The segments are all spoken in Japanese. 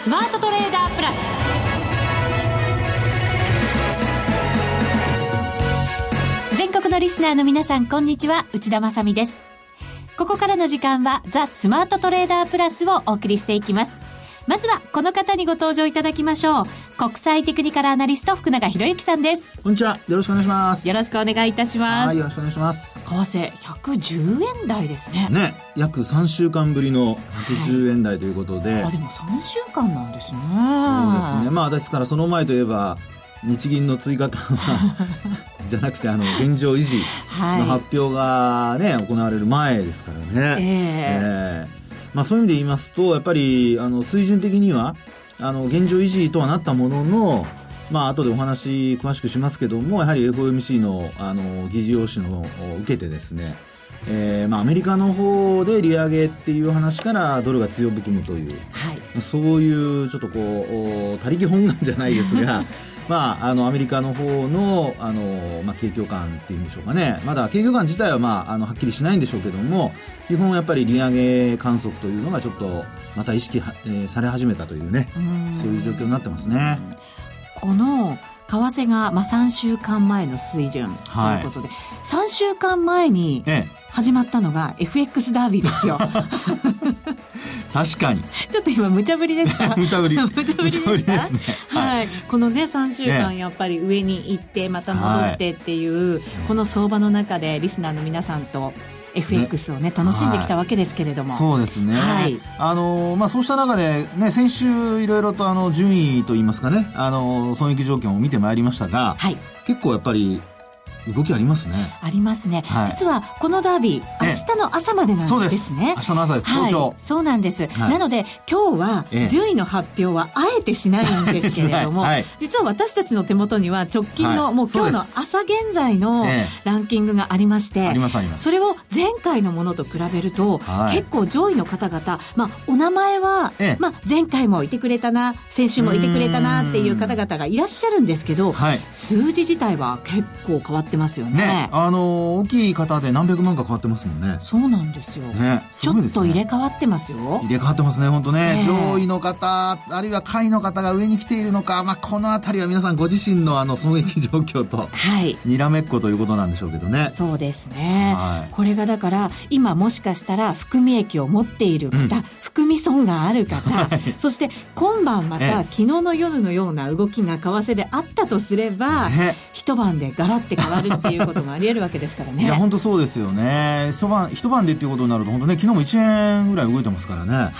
スマートトレーダープラス。全国のリスナーの皆さんこんにちは。内田まさです。ここからの時間はザ・スマートトレーダープラスをお送りしていきます。まずはこの方にご登場いただきましょう。国際テクニカルアナリスト福永博之さんです。こんにちは。よろしくお願いします。よろしくお願いいたします。はいよろしくお願いします。為替110円台ですね。ね約3週間ぶりの110円台ということで、はい、あでも3週間なんですね。そうですね。まあですからその前といえば日銀の追加緩和 じゃなくてあの現状維持の発表がね、行われる前ですからね。えー、えーまあ、そういう意味で言いますとやっぱりあの水準的にはあの現状維持とはなったもののまあ後でお話詳しくしますけどもやはり FOMC のあの議事要旨のを受けてですねえーまあ、アメリカの方で利上げっていう話からドルが強含むという、はい、そういうちょっとこう他力本願じゃないですが まあ、あのアメリカの方のあの、まあ、景況感っていうんでしょうかねまだ景況感自体は、まあ、あのはっきりしないんでしょうけども基本やっぱり利上げ観測というのがちょっとまた意識は、えー、され始めたというねそういう状況になってますね。この為替が、まあ、3週間前の水準ということで、はい、3週間前に始まったのが FX ダービーですよ。確かに。ちょっと今無茶ぶりでした。無茶ぶり。無茶ぶりでした？ですね。はい。このね、3週間やっぱり上に行って、また戻ってっていう、はい、この相場の中でリスナーの皆さんと FX をね楽しんできたわけですけれども、はい、そうですね、はい、あのまあ、そうした中で、ね、先週いろいろとあの順位といいますかねあの損益状況を見てまいりましたが、はい、結構やっぱり動きありますね。ありますね。はい、実はこのダービー、明日の朝までなんですね。明日の朝です。早朝。はい、そうなんです。はい、なので、今日は順位の発表はあえてしないんですけれども、実は私たちの手元には直近の、もう今日の朝現在のランキングがありまして、それを前回のものと比べると、結構上位の方々、まあ、お名前は、まあ、前回もいてくれたな、先週もいてくれたなっていう方々がいらっしゃるんですけど、数字自体は結構変わってますよね。ねあの大きい方で何百万か変わってますもんね。そうなんですよ。ね、ちょっと入れ替わってますよ。入れ替わってますね、本当ね。上位の方、あるいは下位の方が上に来ているのか、まあ、このあたりは皆さんご自身のあの損益状況と、はい。にらめっこということなんでしょうけどね。そうですね。はい、これがだから、今もしかしたら含み益を持っている方、うん、含み損がある方、はい、そして今晩また昨日の夜のような動きが為替であったとすれば、ね、一晩でガラッて変わるっていうこともあり得るわけですからね。いや、本当そうですよね。一晩、一晩でっていうことになると、本当ね、昨日も1円ぐらい動いてますからね。はい。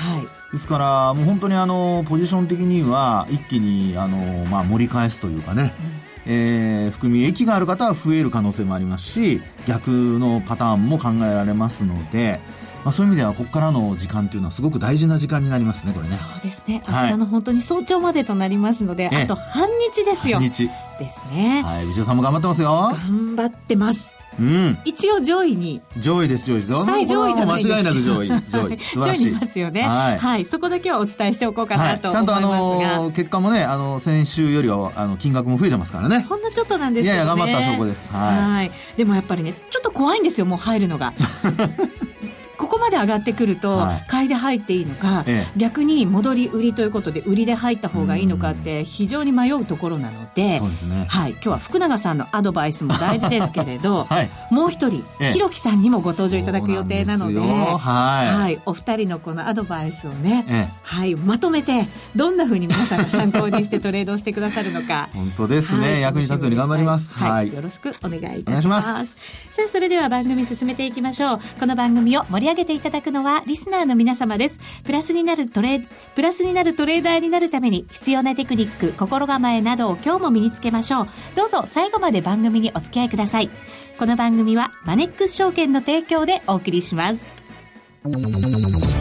ですから、もう本当にあの、ポジション的には、一気に、あの、まあ、盛り返すというかね、うんえー、含み益がある方は増える可能性もありますし逆のパターンも考えられますので、まあ、そういう意味ではここからの時間というのはすごく大事な時間になりますねこれね。そうですね。明日の本当に早朝までとなりますので、はい、あと半日ですよ。半日。ですね。はい内田さんも頑張ってますよ。頑張ってます。うん、一応上位に。上位です上位です。最上位じゃない間違いなく上位。上位。上位にいますよね、はい、はい、そこだけはお伝えしておこうかなはい、ちゃんとあの結果もねあの先週よりはあの金額も増えてますからね。ほんのちょっとなんですけど、ね、いやいや頑張った証拠です。はい。でもやっぱりねちょっと怖いんですよもう入るのが ここまで上がってくると、買いで入っていいのか、逆に戻り売りということで売りで入った方がいいのかって非常に迷うところなので、そうですね、はい、今日は福永さんのアドバイスも大事ですけれど、はい、もう一人、ひろきさんにもご登場いただく予定なので、はい。はい、お二人のこのアドバイスをね、はい、まとめてどんなふうに皆さんが参考にしてトレードをしてくださるのか。本当ですね、役に立つように頑張ります、はい、よろしくお願いいたします。さあそれでは番組進めていきましょう。この番組を盛り上げていただくのはリスナーの皆様です。プラスになるトレプラスになるトレーダーになるために必要なテクニック、心構えなどを今日も身につけましょう。どうぞ最後まで番組にお付き合いください。この番組はマネックス証券の提供でお送りします。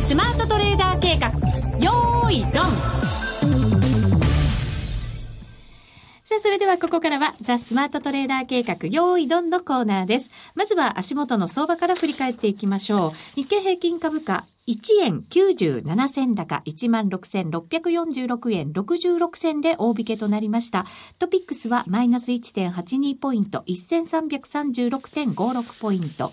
スマートトレーダー計画、よーいドンあ、それではここからは、ザ・スマートトレーダー計画、用意ドンのコーナーです。まずは足元の相場から振り返っていきましょう。日経平均株価、1円97銭高16,646円66銭で大引けとなりました。トピックスはマイナス1.82ポイント、1336.56ポイント。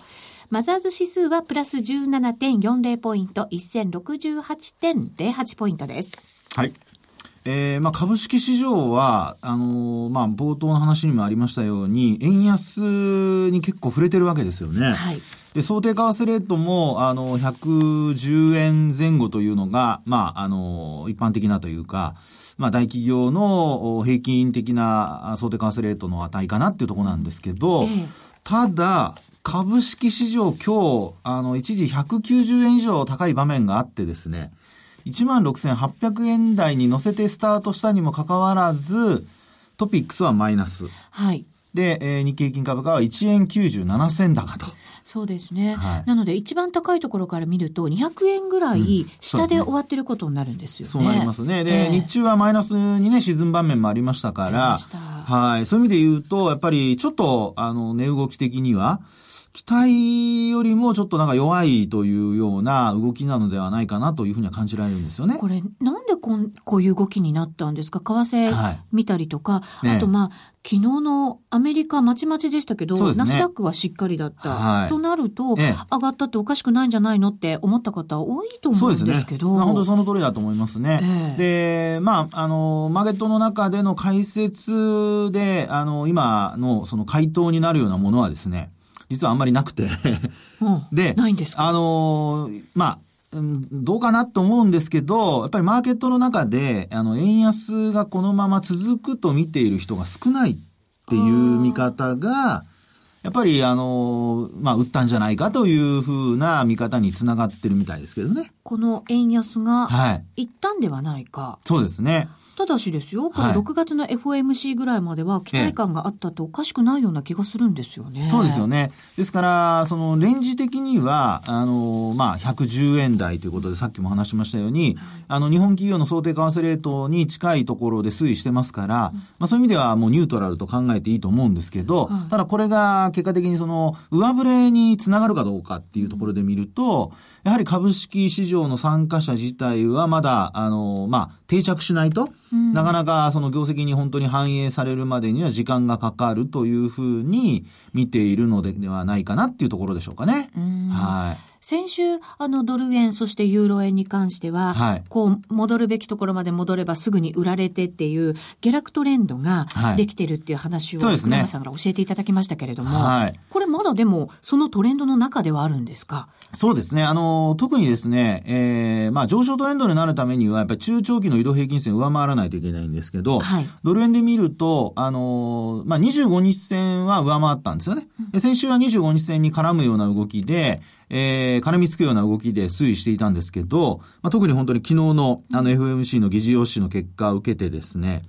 マザーズ指数はプラス17.40ポイント、1068.08ポイントです。はい。えー、まあ株式市場は、あのー、まあ冒頭の話にもありましたように、円安に結構触れてるわけですよね。はい。で、想定為替レートも、あの、110円前後というのが、まあ、あの、一般的なというか、まあ、大企業の平均的な想定為替レートの値かなっていうところなんですけど、ええ、ただ、株式市場今日、あの、一時190円以上高い場面があってですね、16,800円台に乗せてスタートしたにもかかわらず、トピックスはマイナス。はい。で、えー、日経平均株価は1円97銭高と。そうですね、はい、なので一番高いところから見ると200円ぐらい下で終わってることになるんですよね。そう、ね,、なりますね。で、えー、日中はマイナスにね、沈む場面もありましたから、はい。そういう意味で言うと、やっぱりちょっと、あの、値動き的には、期待よりもちょっとなんか弱いというような動きなのではないかなというふうには感じられるんですよね。これ、なんでこんこういう動きになったんですか？為替見たりとか、はいね、あとまあ、昨日のアメリカまちまちでしたけど、ね、ナスダックはしっかりだった。はい、となると、ええ、上がったっておかしくないんじゃないのって思った方多いと思うんですけど。ね、本当その通りだと思いますね。え、で、まあ、あの、マーケットの中での解説で、あの、今のその回答になるようなものはですね、実はあんまりなくてで、ないんですか？あのまあ、どうかなと思うんですけど、やっぱりマーケットの中で、あの、円安がこのまま続くと見ている人が少ないっていう見方が、やっぱり、あの、まあ、売ったんじゃないかというふうな見方につながってるみたいですけどね。この円安が、はい。一旦ではないか。はい、そうですね。ただしですよ、これ6月の FOMC ぐらいまでは期待感があったっておかしくないような気がするんですよね。そうですよね。ですから、そのレンジ的には、あの、まあ、110円台ということで、さっきも話しましたように、あの、日本企業の想定為替レートに近いところで推移してますから、まあ、そういう意味ではもうニュートラルと考えていいと思うんですけど、ただこれが結果的にその、上振れにつながるかどうかっていうところで見ると、やはり株式市場の参加者自体はまだ、あの、まあ、定着しないと、なかなかその業績に本当に反映されるまでには時間がかかるというふうに見ているのではないかなっていうところでしょうかね。はい。先週、あの、ドル円、そしてユーロ円に関しては、はい、こう、戻るべきところまで戻ればすぐに売られてっていう、下落トレンドができてるっていう話を、はい、福永さんから教えていただきましたけれども、はい、これまだでも、そのトレンドの中ではあるんですか？そうですね。あの、特にですね、えー、まあ、上昇トレンドになるためには、やっぱり中長期の移動平均線を上回らないといけないんですけど、はい、ドル円で見ると、あの、まあ、25日線は上回ったんですよね。うん、先週は25日線に絡むような動きで、えー、絡みつくような動きで推移していたんですけど、まあ、特に本当に昨日のあの FMC の議事要旨の結果を受けてですね、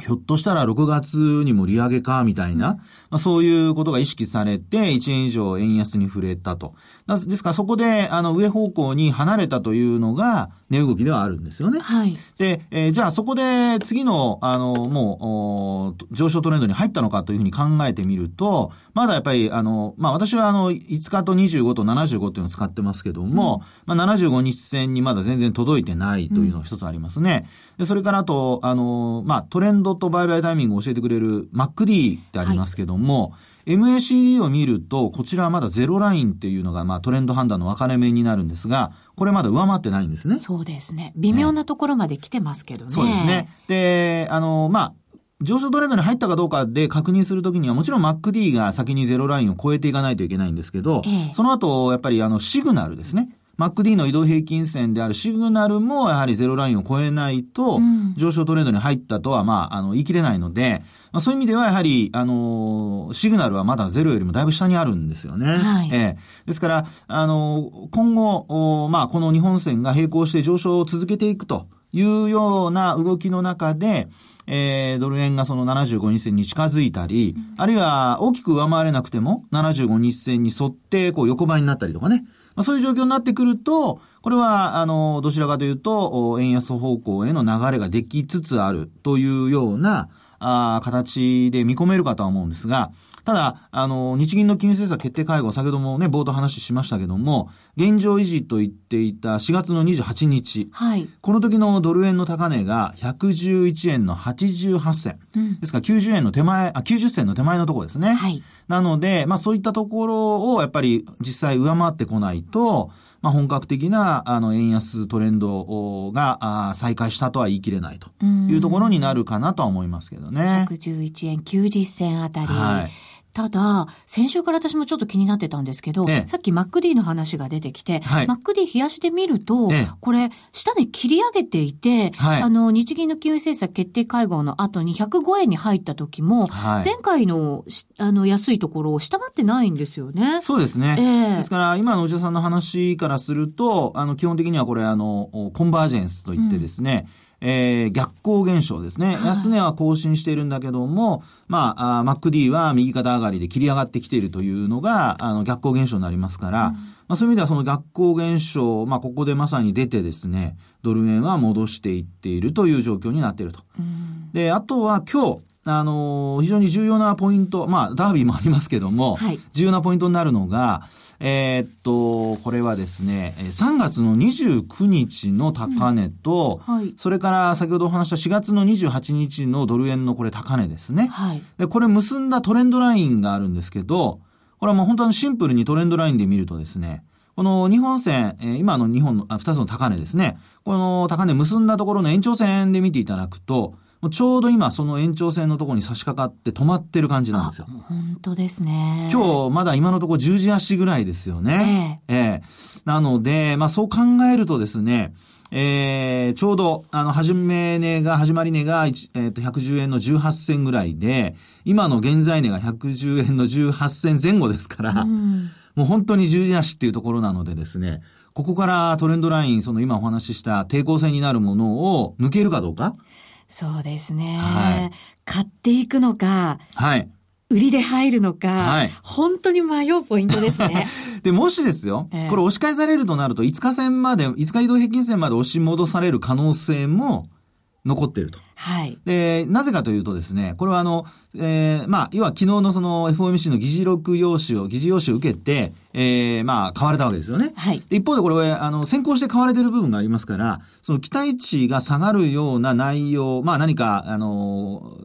ひょっとしたら6月にも利上げか、みたいな、まあ、そういうことが意識されて、1円以上円安に触れたと。ですからそこで、あの、上方向に離れたというのが、値動きではあるんですよね。はい。で、えー、じゃあそこで次の、あの、もう、上昇トレンドに入ったのかというふうに考えてみると、まだやっぱり、あの、まあ私はあの、5日と25と75っていうのを使ってますけども、うん、まあ75日線にまだ全然届いてないというのが一つありますね。うん、で、それからあと、あの、まあトレンドと売買タイミングを教えてくれる MacD ってありますけども、はい MACD を見ると、こちらはまだゼロラインっていうのが、まあトレンド判断の分かれ目になるんですが、これまだ上回ってないんですね。そうですね。微妙なところまで来てますけどね。そうですね。で、あの、まあ、上昇トレンドに入ったかどうかで確認するときには、もちろん MacD が先にゼロラインを超えていかないといけないんですけど、ええ、その後、やっぱりあの、シグナルですね。MacD の移動平均線であるシグナルもやはりゼロラインを超えないと、上昇トレンドに入ったとは、まあ、あの、言い切れないので、まあ、そういう意味ではやはり、あの、シグナルはまだゼロよりもだいぶ下にあるんですよね。はい、えー、ですから、あの、今後、まあ、この日本線が並行して上昇を続けていくというような動きの中で、えー、ドル円がその75日線に近づいたり、うん、あるいは大きく上回れなくても、75日線に沿って、こう横ばいになったりとかね。まあ、そういう状況になってくると、これは、あの、どちらかというと、円安方向への流れができつつあるというような、あ形で見込めるかとは思うんですが、ただ、あの、日銀の金融政策決定会合、先ほどもね、冒頭話しましたけども、現状維持と言っていた4月の28日。はい。この時のドル円の高値が111円の88銭。うん、ですから90円の手前、あ、90銭の手前のところですね。はい。なので、まあそういったところをやっぱり実際上回ってこないと、まあ、本格的な、あの、円安トレンドが、あ再開したとは言い切れないというところになるかなとは思いますけどね。111円90銭あたり。はいただ、先週から私もちょっと気になってたんですけど、ええ、さっき MacD の話が出てきて、はい、MacD 冷やしで見ると、え、これ、下に切り上げていて、はい、あの、日銀の金融政策決定会合の後に105円に入った時も、はい、前回の、あの、安いところを下回ってないんですよね。そうですね。ですから、今の内田さんの話からすると、あの、基本的にはこれ、あの、コンバージェンスといってですね、うん。えー、逆行現象ですね。安値は更新しているんだけども、まあ、あ MacD は右肩上がりで切り上がってきているというのが、あの、逆行現象になりますから、うん、まあ、そういう意味ではその逆行現象、まあ、ここでまさに出てですね、ドル円は戻していっているという状況になっていると。うん、で、あとは今日、あのー、非常に重要なポイント、まあ、ダービーもありますけども、はい、重要なポイントになるのが、えー、っと、これはですね、3月の29日の高値と、うんはい、それから先ほどお話した4月の28日のドル円のこれ高値ですね。はい、で、これ結んだトレンドラインがあるんですけど、これはもう本当にシンプルにトレンドラインで見るとですね、この日本線、えー、今の日本の、あ、二つの高値ですね。この高値結んだところの延長線で見ていただくと、ちょうど今その延長線のところに差し掛かって止まってる感じなんですよ。本当ですね。今日まだ今のところ10時足ぐらいですよね。ええええなので、まあそう考えるとですね、えー、ちょうど、あの、始め値が、始まり値が、えっ、ー、と、110円の18銭ぐらいで、今の現在値が110円の18銭前後ですから、うん、もう本当に十字足っていうところなのでですね、ここからトレンドライン、その今お話しした抵抗線になるものを抜けるかどうか、そうですね。はい、買っていくのか、はい。売りで入るのか、はい、本当に迷うポイントですね。で、もしですよ、えー、これ押し返されるとなると、5日線まで、5日移動平均線まで押し戻される可能性も残っていると。はい。で、なぜかというとですね、これはあの、えー、まあ、要は昨日のその FOMC の議事録用紙を、議事用紙を受けて、えー、まあ、買われたわけですよね。はい。一方でこれは、あの、先行して買われてる部分がありますから、その期待値が下がるような内容、まあ何か、あの、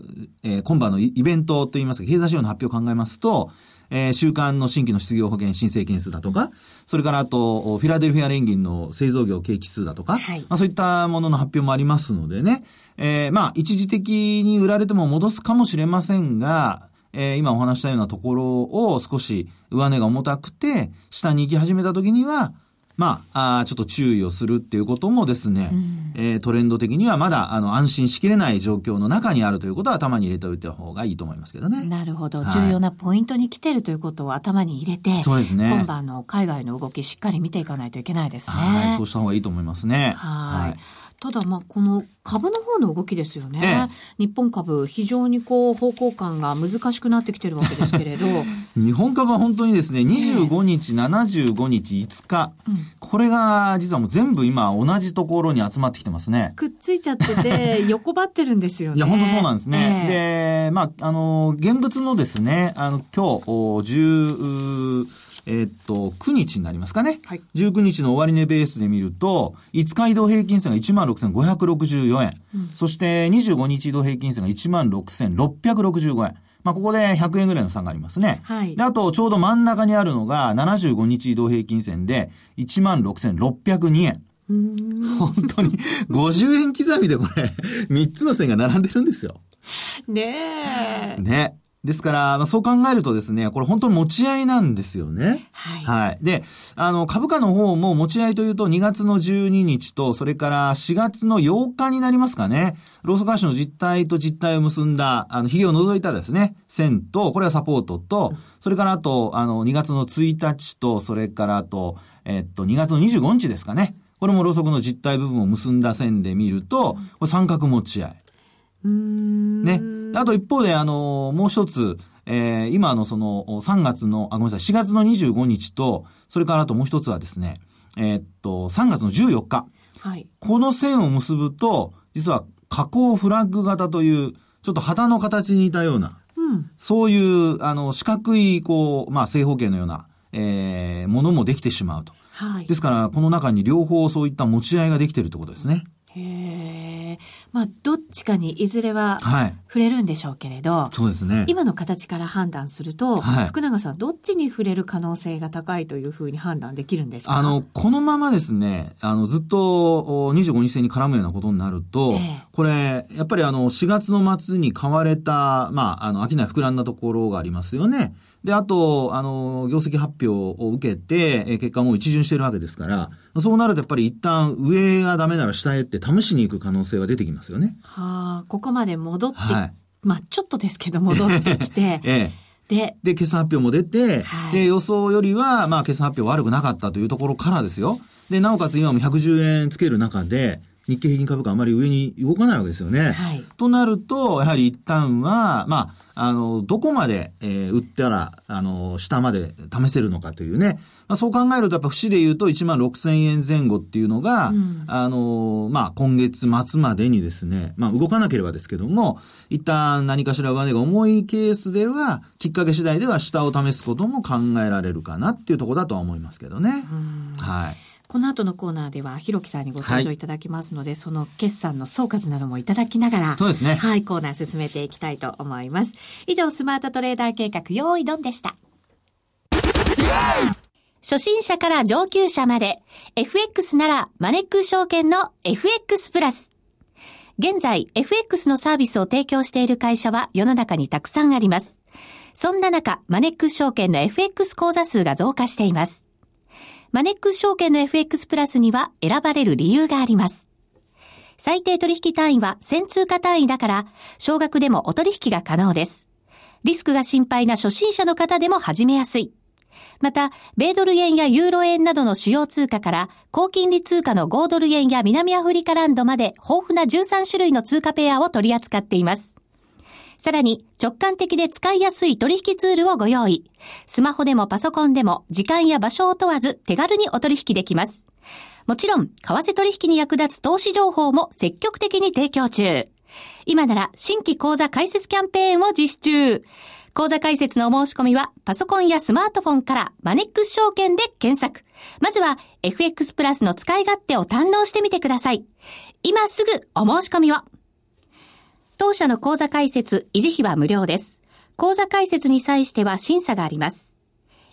えー、今晩のイベントといいますか、経済指標の発表を考えますと、えー、週間の新規の失業保険申請件数だとか、それからあと、フィラデルフィア連銀の製造業景気数だとか、はい、まあそういったものの発表もありますのでね、えー、まあ一時的に売られても戻すかもしれませんが、えー、今お話したようなところを少し上値が重たくて、下に行き始めた時には、まあ、あちょっと注意をするっていうこともですね、うん、えー、トレンド的にはまだ、あの、安心しきれない状況の中にあるということは頭に入れておいた方がいいと思いますけどね。なるほど。はい、重要なポイントに来てるということを頭に入れて、そうですね。今晩の海外の動きしっかり見ていかないといけないですね。はい、そうした方がいいと思いますね。はい。ただ、まあ、この株の方の動きですよね。ええ、日本株、非常にこう、方向感が難しくなってきてるわけですけれど。日本株は本当にですね、25日、え75日、5日、うん、これが実はもう全部今同じところに集まってきてますね。くっついちゃってて、横ばってるんですよね。いや、本当そうなんですね。で、まあ、あの、現物のですね、あの、今日、10、えー、っと、9日になりますかね。はい。19日の終値ベースで見ると、5日移動平均線が16,564円。うん、そして25日移動平均線が16,665円。まあ、ここで100円ぐらいの差がありますね。はい。で、あと、ちょうど真ん中にあるのが、75日移動平均線で、16,602円。本当に、50円刻みでこれ、3つの線が並んでるんですよ。ねえ。ね。ですから、まあ、そう考えるとですね、これ本当に持ち合いなんですよね。はい。はい。で、あの、株価の方も持ち合いというと2月の12日と、それから4月の8日になりますかね。ローソク足の実態と実態を結んだ、あの、髭を除いたですね、線と、これはサポートと、それからあと、あの、2月の1日と、それからあと、えっと、2月の25日ですかね。これもローソクの実態部分を結んだ線で見ると、これ三角持ち合い。ね。あと一方で、あの、もう一つ、えー、今のその3月の、あ、ごめんなさい、4月の25日と、それからあともう一つはですね、えー、っと、3月の14日。はい。この線を結ぶと、実は加工フラッグ型という、ちょっと旗の形に似たような、うん、そういう、あの、四角い、こう、まあ、正方形のような、えー、ものもできてしまうと。はい。ですから、この中に両方そういった持ち合いができているってことですね。へえ。まあ、どっちかにいずれは触れるんでしょうけれど、はい、そうですね。今の形から判断すると、はい、福永さん、どっちに触れる可能性が高いというふうに判断できるんですか？あの、このままですね、あの、ずっと25日線に絡むようなことになると、えこれ、やっぱりあの、4月の末に買われた、まあ、あの、商い膨らんだところがありますよね。で、あと、あの、業績発表を受けて、え結果もう一巡してるわけですから、そうなるとやっぱり一旦上がダメなら下へって試しに行く可能性は出てきますよね。はあ、ここまで戻って、はい、まあちょっとですけど 戻ってきて、ええで、で、決算発表も出て、はい、で、予想よりは、まあ、決算発表悪くなかったというところからですよ。で、なおかつ今も110円つける中で、日経平均株価あまり上に動かないわけですよね。はい、となると、やはり一旦は、まあ、あの、どこまで、えー、売ったら、あの、下まで試せるのかというね。まあ、そう考えると、やっぱ節で言うと1万6千円前後っていうのが、うん、あの、まあ、今月末までにですね、まあ、動かなければですけども、一旦何かしら上値が重いケースでは、きっかけ次第では下を試すことも考えられるかなっていうところだとは思いますけどね。はい。この後のコーナーでは、ひろきさんにご登場いただきますので、はい、その決算の総括などもいただきながら、そうですね。はい、コーナー進めていきたいと思います。以上、スマートトレーダー計画、用意ドンでした。初心者から上級者まで、FX ならマネックス証券の FX プラス。現在、FX のサービスを提供している会社は世の中にたくさんあります。そんな中、マネックス証券の FX 口座数が増加しています。マネックス証券の FX プラスには選ばれる理由があります。最低取引単位は1000通貨単位だから、少額でもお取引が可能です。リスクが心配な初心者の方でも始めやすい。また、米ドル円やユーロ円などの主要通貨から、高金利通貨の5ドル円や南アフリカランドまで豊富な13種類の通貨ペアを取り扱っています。さらに直感的で使いやすい取引ツールをご用意。スマホでもパソコンでも時間や場所を問わず手軽にお取引できます。もちろん、為替取引に役立つ投資情報も積極的に提供中。今なら新規講座開設キャンペーンを実施中。講座開設のお申し込みはパソコンやスマートフォンからマネックス証券で検索。まずは FX プラスの使い勝手を堪能してみてください。今すぐお申し込みを。当社の口座開設、維持費は無料です。口座開設に際しては審査があります。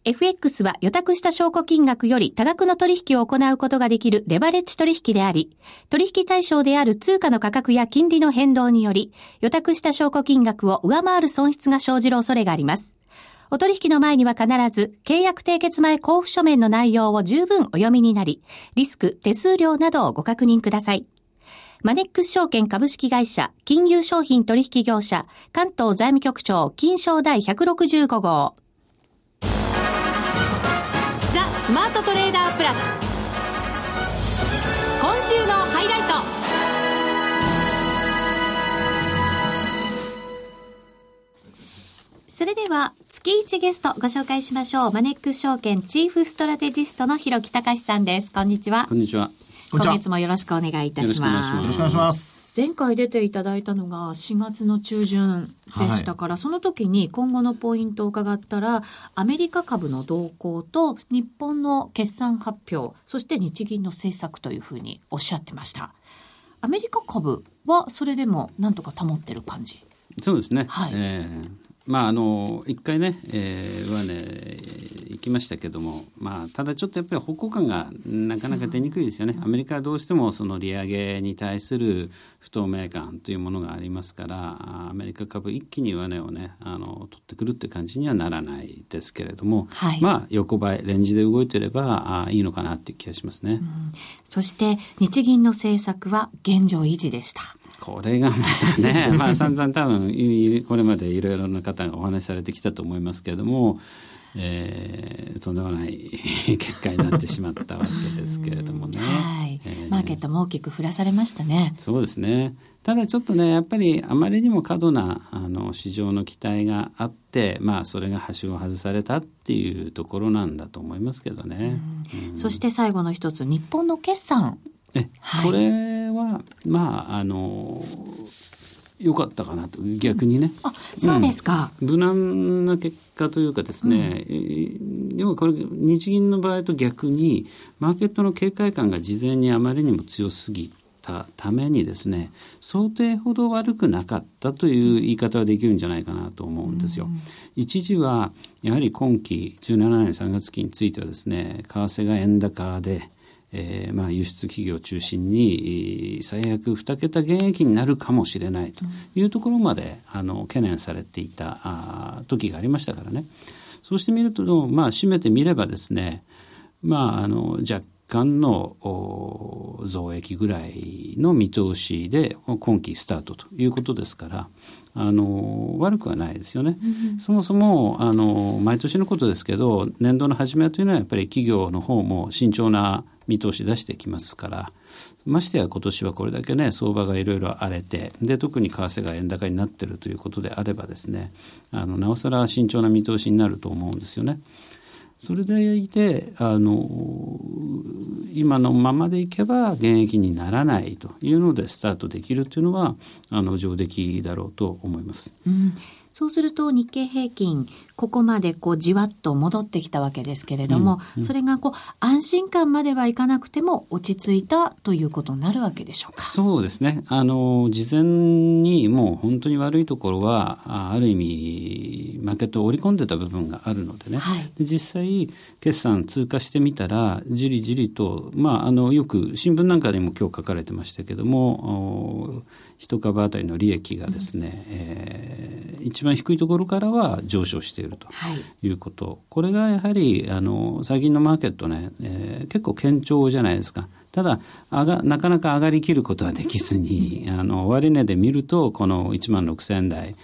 FX は予託した証拠金額より多額の取引を行うことができるレバレッジ取引であり、取引対象である通貨の価格や金利の変動により、予託した証拠金額を上回る損失が生じる恐れがあります。お取引の前には必ず、契約締結前交付書面の内容を十分お読みになり、リスク、手数料などをご確認ください。マネックス証券株式会社、金融商品取引業者、関東財務局長、金賞第165号。ザ・スマートトレーダープラス。今週のハイライト。それでは、月1ゲストご紹介しましょう。マネックス証券チーフストラテジストの広木隆さんです。こんにちは。こんにちは。今月もよろしくお願いいたします。よろしくお願いします。前回出ていただいたのが4月の中旬でしたから、はい、その時に今後のポイントを伺ったら、アメリカ株の動向と日本の決算発表、そして日銀の政策というふうにおっしゃってました。アメリカ株はそれでもなんとか保ってる感じ？そうですね。はい。えーまああの一回ね、えー、はね行きましたけども、まあ、ただちょっとやっぱり方向感がなかなか出にくいですよね、アメリカはどうしてもその利上げに対する不透明感というものがありますからアメリカ株一気に上値をねあの取ってくるって感じにはならないですけれども、はい、まあ横ばいレンジで動いてればあいいのかなっていう気がしますね、うん、そして日銀の政策は現状維持でした。これがまたね、まあ散々多分これまでいろいろな方がお話しされてきたと思いますけれども、えー、とんでもない結果になってしまったわけですけれどもね。はい、えー、マーケットも大きく振らされましたね。そうですね。ただちょっとねやっぱりあまりにも過度なあの市場の期待があって、まあ、それがはしご外されたっていうところなんだと思いますけどね。うん、そして最後の一つ日本の決算これはまああの良かったかなと。逆にね。あそうですか、うん、無難な結果というかですね、うん、要はこれ日銀の場合と逆にマーケットの警戒感が事前にあまりにも強すぎたためにですね想定ほど悪くなかったという言い方はできるんじゃないかなと思うんですよ。一時はやはり今期17年3月期についてはですね為替が円高でえーまあ、輸出企業を中心に最悪2桁減益になるかもしれないというところまで、あの懸念されていたあ時がありましたからね。そうしてみると、まあ、締めてみればですね、まあ、あの若干の増益ぐらいの見通しで今期スタートということですからあの悪くはないですよね、うん、そもそもあの毎年のことですけど年度の初めというのはやっぱり企業の方も慎重な見通し出してきますからましてや今年はこれだけね相場がいろいろ荒れてで特に為替が円高になっているということであればですねあのなおさら慎重な見通しになると思うんですよね。それでいてあの今のままでいけば現役にならないというのでスタートできるというのはあの上出来だろうと思います。うんそうすると日経平均、ここまでこうじわっと戻ってきたわけですけれども、うんうん、それがこう安心感まではいかなくても落ち着いたということになるわけでしょうか？そうですね。あの、事前にもう本当に悪いところは、ある意味、マーケットを織り込んでた部分があるのでね。はい、で実際、決算通過してみたら、じりじりと、まあ、あの、よく新聞なんかでも今日書かれてましたけども、一株当たりの利益がですね、うん、えー、一番低いところからは上昇しているとい。うこと、はい、これがやはりあの最近のマーケットね、えー、結構堅調じゃないですか。ただ上がなかなか上がりきることはできずに、あの終値で見るとこの1万6000台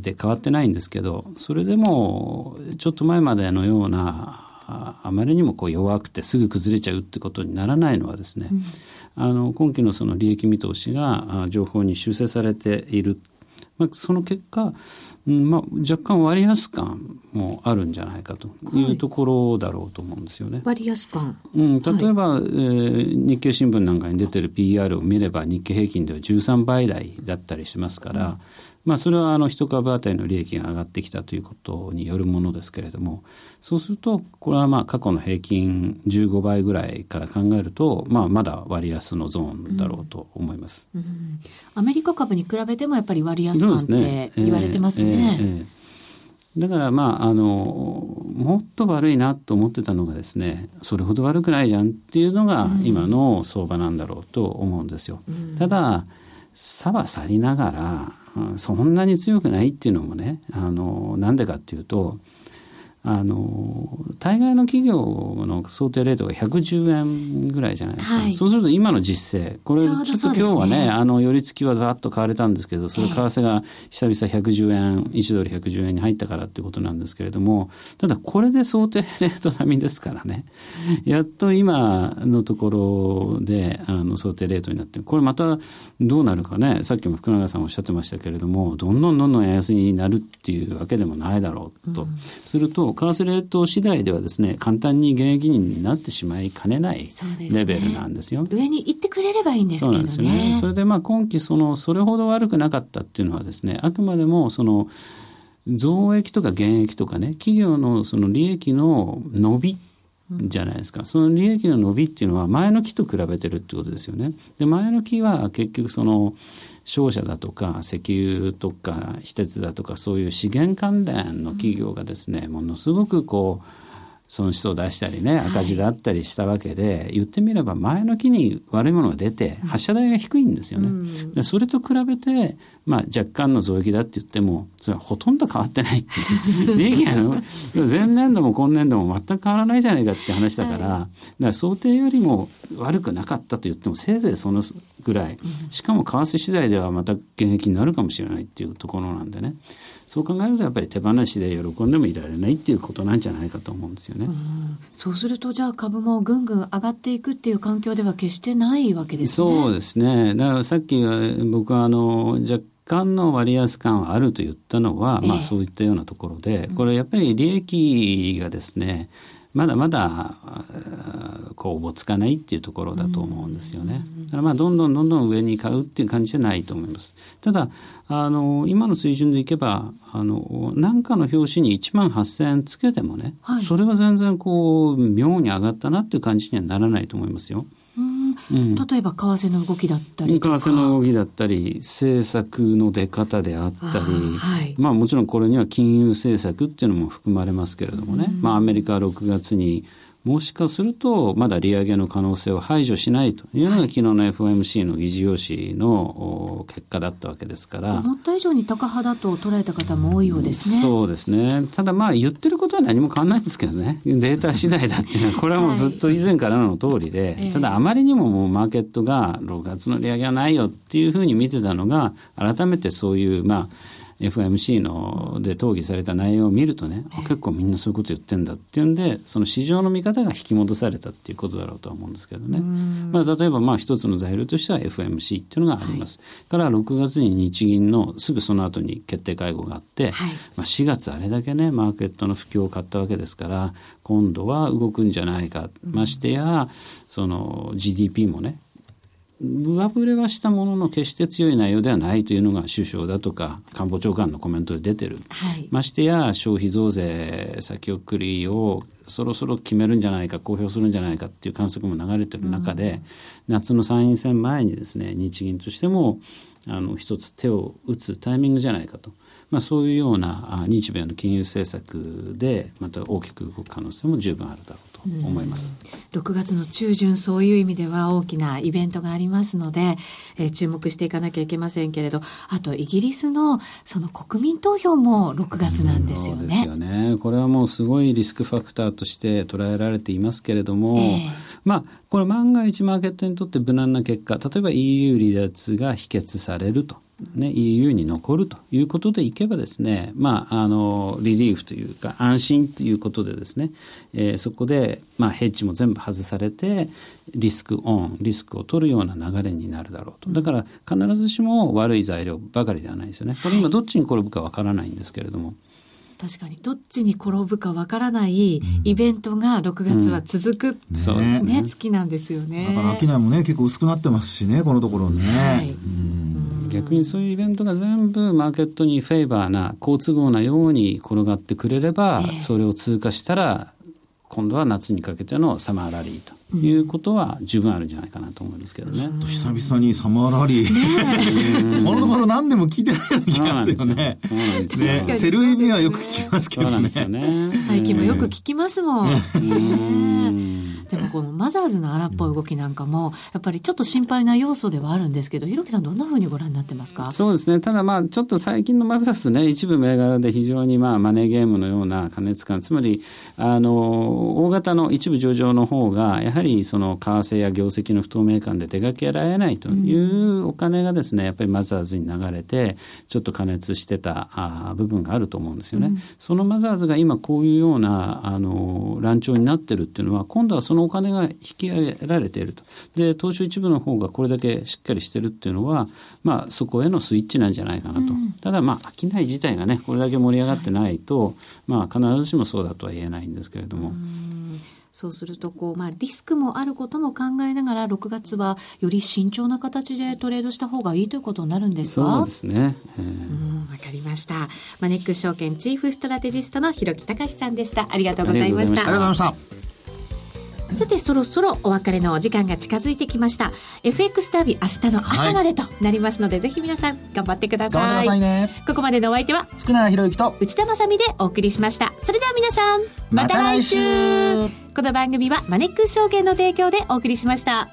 で変わってないんですけどそれでもちょっと前までのようなあまりにもこう弱くてすぐ崩れちゃうってことにならないのはですね、うん。あの今期のその利益見通しが情報に修正されている、まあ、その結果、うんまあ、若干割安感もあるんじゃないかというところだろうと思うんですよね。はい、割安感、うん、例えば、はい、えー、日経新聞なんかに出てる PR を見れば日経平均では13倍台だったりしますから、うんまあ、それはあの一株当たりの利益が上がってきたということによるものですけれどもそうするとこれはまあ過去の平均15倍ぐらいから考えると、まあ、まだ割安のゾーンだろうと思います、うんうん、アメリカ株に比べてもやっぱり割安感って言われてますね。だからまああのもっと悪いなと思ってたのがですねそれほど悪くないじゃんっていうのが今の相場なんだろうと思うんですよ。うん、たださは去りながらそんなに強くないっていうのもねあのなんでかっていうとあの大概の企業の想定レートが110円ぐらいじゃないですか、はい、そうすると今の実勢これちょっと今日はね、ね、あの寄り付きはざっと買われたんですけどそれ為替が久々110円1ドル110円に入ったからっていうことなんですけれどもただこれで想定レート並みですからね。やっと今のところであの想定レートになってこれまたどうなるかねさっきも福永さんおっしゃってましたけれどもどんどんどんどん円安になるっていうわけでもないだろうと、うん、すると為替レート次第ではですね簡単に現役人になってしまいかねないレベルなんですよ。すね、上に行ってくれればいいんですけどね。そうなんですよね。それでまあ今期そのそれほど悪くなかったっていうのはですねあくまでもその増益とか減益とかね企業のその利益の伸びじゃないですか。その利益の伸びっていうのは前の期と比べてるってことですよね。で、前の期は結局その商社だとか石油とか非鉄だとかそういう資源関連の企業がですね、ものすごくこう損失を出したりね赤字だったりしたわけで、はい、言ってみれば前の期に悪いものが出て発射台が低いんですよね。うん、それと比べて、まあ、若干の増益だって言ってもそれはほとんど変わってないっていう。利益が前年度も今年度も全く変わらないじゃないかって話だからはい、だから想定よりも悪くなかったと言ってもせいぜいそのぐらい。しかも為替次第ではまた減益になるかもしれないっていうところなんでね。そう考えるとやっぱり手放しで喜んでもいられないっていうことなんじゃないかと思うんですよね。うそうするとじゃあ株もぐんぐん上がっていくっていう環境では決してないわけですね。そうですね。だからさっき僕はあの若干の割安感はあると言ったのは、えまあそういったようなところで、これやっぱり利益がですね、まだまだこうおぼつかないっていうところだと思うんですよね。だからまあどんどんどんどん上に買うっていう感じじゃないと思います。ただあの今の水準でいけばあの何かの表紙に1万8,000円つけてもね、はい、それは全然こう妙に上がったなっていう感じにはならないと思いますよ。うん、例えば為替の動きだったり為替の動きだったり政策の出方であったり、はい、まあもちろんこれには金融政策っていうのも含まれますけれどもね、うん、まあアメリカは6月にもしかすると、まだ利上げの可能性を排除しないというのが、昨日の FOMC の議事要旨の結果だったわけですから。思った以上に高派だと捉えた方も多いようですね。そうですね。ただまあ、言ってることは何も変わらないんですけどね。データ次第だっていうのは、これはもうずっと以前からの通りで、はい、ただあまりにももうマーケットが6月の利上げはないよっていうふうに見てたのが、改めてそういう、まあ、FMC ので討議された内容を見るとね、結構みんなそういうこと言ってんだっていうんでその市場の見方が引き戻されたっていうことだろうとは思うんですけどね、まあ、例えばまあ一つの材料としては FMC っていうのがあります、はい、から6月に日銀のすぐその後に決定会合があって、はい、まあ、4月あれだけねマーケットの不況を買ったわけですから今度は動くんじゃないか、ましてやその GDP もね上振れはしたものの決して強い内容ではないというのが首相だとか官房長官のコメントで出てる、はい、ましてや消費増税先送りをそろそろ決めるんじゃないか公表するんじゃないかっていう観測も流れてる中で、うん、夏の参院選前にですね日銀としてもあの一つ手を打つタイミングじゃないかと、まあ、そういうような日米の金融政策でまた大きく動く可能性も十分あるだろうと思います、うん、6月の中旬そういう意味では大きなイベントがありますので、えー、注目していかなきゃいけませんけれどあとイギリスのその国民投票も6月なんですよね。そうですよねこれはもうすごいリスクファクターとして捉えられていますけれども、えー、まあこれ万が一マーケットにとって無難な結果例えば EU 離脱が否決されると。ね、EU に残るということでいけばですね、まあ、あの、リリーフというか安心ということでですね、えー、そこで、まあ、ヘッジも全部外されて、リスクオン、リスクを取るような流れになるだろうと。だから、必ずしも悪い材料ばかりではないですよね。これ今どっちに転ぶかわからないんですけれども。確かにどっちに転ぶかわからないイベントが6月は続く、うん、そうですね。月なんですよね。だから商いもね結構薄くなってますしねこのところね、はい、逆にそういうイベントが全部マーケットにフェイバーな好都合なように転がってくれれば、えー、それを通過したら今度は夏にかけてのサマーラリーということは十分あるんじゃないかなと思いますけどね。うん、久々にサマーラリー。このところ何でも聞いてないような気がするよね。ねセルエミはよく聞きますけどね。ね最近もよく聞きますもん。でもこのマザーズの荒っぽい動きなんかも、やっぱりちょっと心配な要素ではあるんですけど、ひろきさんどんなふうにご覧になってますか？そうですね。ただまあ、ちょっと最近のマザーズね、一部銘柄で非常にまあ、マネーゲームのような過熱感、つまり、あの、大型の一部上場の方が、やはりその為替や業績の不透明感で手掛けられないというお金がですね、やっぱりマザーズに流れて、ちょっと加熱してたあ部分があると思うんですよね。うん、そのマザーズが今こういうような、あの、乱調になってるっていうのは、今度はそのお金が引き上げられていると。で、東証一部の方がこれだけしっかりしてるっていうのは、まあ、そこへのスイッチなんじゃないかなと。うん、ただ、まあ、商い自体がね、これだけ盛り上がってないと、はい、まあ、必ずしもそうだとは言えないんですけれども。そうするとこう、まあ、リスクもあることも考えながら6月はより慎重な形でトレードした方がいいということになるんですか？そうですね。わかりました。マネックス証券チーフストラテジストの広木隆さんでした。ありがとうございました。ありがとうございました。さてそろそろお別れのお時間が近づいてきました。FX ダービー明日の朝までとなりますので、はい、ぜひ皆さん頑張ってください。ここまでのお相手は福永博之と内田まさでお送りしました。それでは皆さんまた来週,、この番組はマネックス証券の提供でお送りしました